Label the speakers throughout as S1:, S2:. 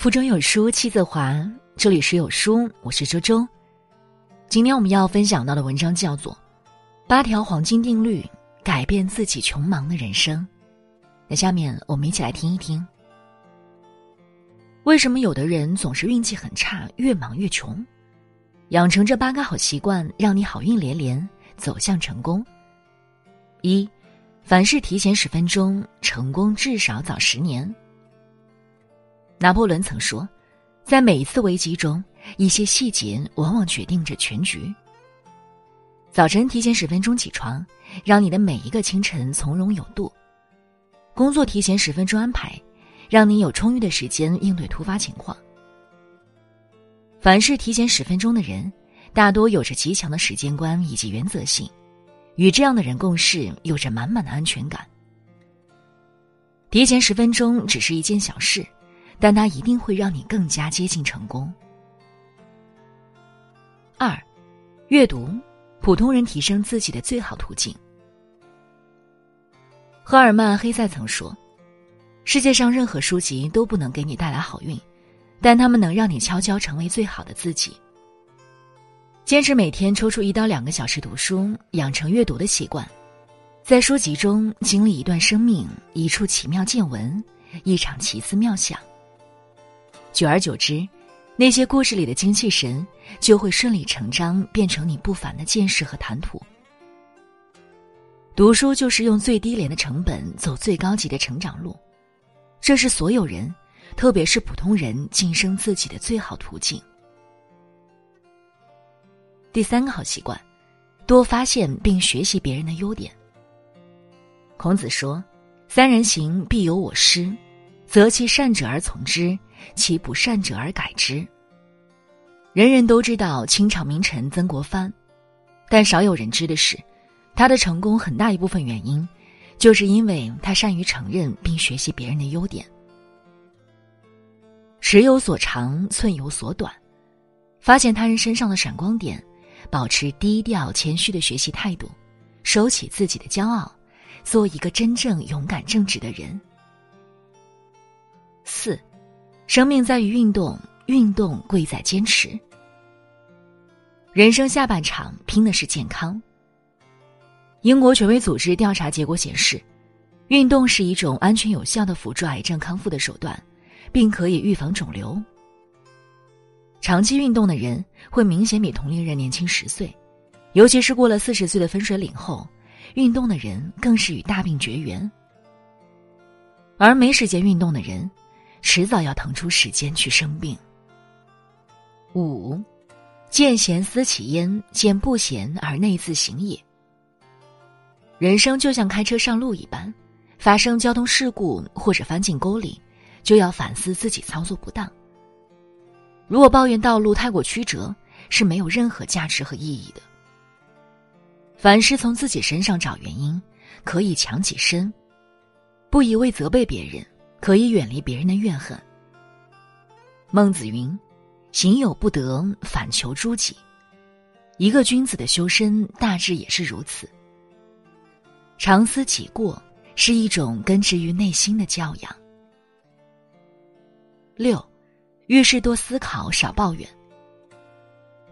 S1: 腹中有书气自华，这里是有书，我是周周。今天我们要分享到的文章叫做《八条黄金定律，改变自己穷忙的人生》。那下面我们一起来听一听，为什么有的人总是运气很差，越忙越穷？养成这八个好习惯，让你好运连连，走向成功。一，凡事提前十分钟，成功至少早十年。拿破仑曾说，在每一次危机中，一些细节往往决定着全局。早晨提前十分钟起床，让你的每一个清晨从容有度；工作提前十分钟安排，让你有充裕的时间应对突发情况。凡是提前十分钟的人，大多有着极强的时间观以及原则性，与这样的人共事，有着满满的安全感。提前十分钟只是一件小事。但它一定会让你更加接近成功。二，阅读，普通人提升自己的最好途径。赫尔曼·黑塞曾说：“世界上任何书籍都不能给你带来好运，但他们能让你悄悄成为最好的自己。”坚持每天抽出一到两个小时读书，养成阅读的习惯，在书籍中经历一段生命、一处奇妙见闻、一场奇思妙想。久而久之，那些故事里的精气神就会顺理成章变成你不凡的见识和谈吐。读书就是用最低廉的成本走最高级的成长路，这是所有人，特别是普通人晋升自己的最好途径。第三个好习惯，多发现并学习别人的优点。孔子说：“三人行，必有我师，择其善者而从之。”其不善者而改之。人人都知道清朝名臣曾国藩，但少有人知的是，他的成功很大一部分原因，就是因为他善于承认并学习别人的优点。尺有所长，寸有所短，发现他人身上的闪光点，保持低调谦虚的学习态度，收起自己的骄傲，做一个真正勇敢正直的人。四。生命在于运动，运动贵在坚持。人生下半场拼的是健康。英国权威组织调查结果显示，运动是一种安全有效的辅助癌症康复的手段，并可以预防肿瘤。长期运动的人会明显比同龄人年轻十岁，尤其是过了四十岁的分水岭后，运动的人更是与大病绝缘。而没时间运动的人。迟早要腾出时间去生病。五，见贤思齐焉，见不贤而内自省也。人生就像开车上路一般，发生交通事故或者翻进沟里，就要反思自己操作不当。如果抱怨道路太过曲折，是没有任何价值和意义的。凡事从自己身上找原因，可以强起身，不一味责备别人。可以远离别人的怨恨。孟子云：“行有不得，反求诸己。”一个君子的修身大致也是如此。常思己过是一种根植于内心的教养。六，遇事多思考，少抱怨。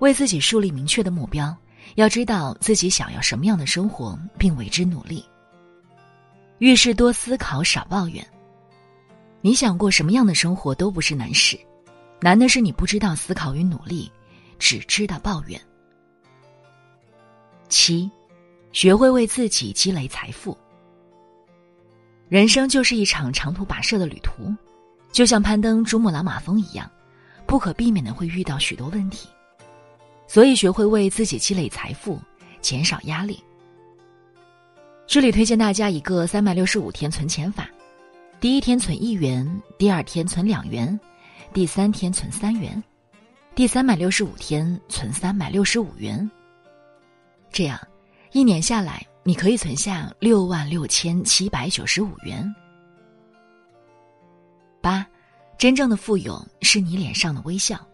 S1: 为自己树立明确的目标，要知道自己想要什么样的生活，并为之努力。遇事多思考，少抱怨。你想过什么样的生活都不是难事，难的是你不知道思考与努力，只知道抱怨。七，学会为自己积累财富。人生就是一场长途跋涉的旅途，就像攀登珠穆朗玛峰一样，不可避免的会遇到许多问题，所以学会为自己积累财富，减少压力。这里推荐大家一个三百六十五天存钱法。第一天存一元，第二天存两元，第三天存三元，第三百六十五天存三百六十五元。这样，一年下来，你可以存下六万六千七百九十五元。八，真正的富有是你脸上的微笑。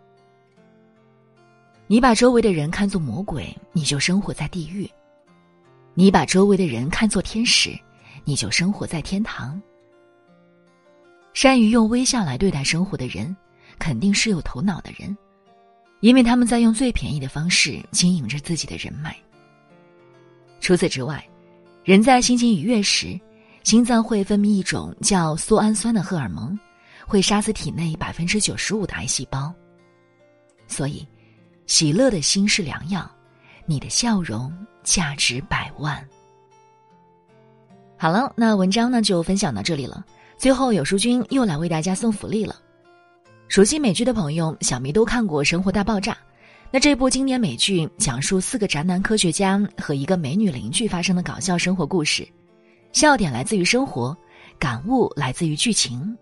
S1: 你把周围的人看作魔鬼，你就生活在地狱；你把周围的人看作天使，你就生活在天堂。善于用微笑来对待生活的人，肯定是有头脑的人，因为他们在用最便宜的方式经营着自己的人脉。除此之外，人在心情愉悦时，心脏会分泌一种叫缩氨酸的荷尔蒙，会杀死体内百分之九十五的癌细胞。所以，喜乐的心是良药，你的笑容价值百万。好了，那文章呢就分享到这里了。最后，有书君又来为大家送福利了。熟悉美剧的朋友，想必都看过《生活大爆炸》。那这部经典美剧讲述四个宅男科学家和一个美女邻居发生的搞笑生活故事，笑点来自于生活，感悟来自于剧情。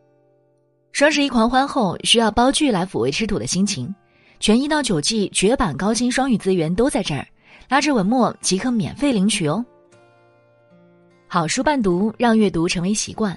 S1: 双十一狂欢后，需要包剧来抚慰吃土的心情，全一到九季绝版高清双语资源都在这儿，拉着文末即可免费领取哦。好书伴读，让阅读成为习惯。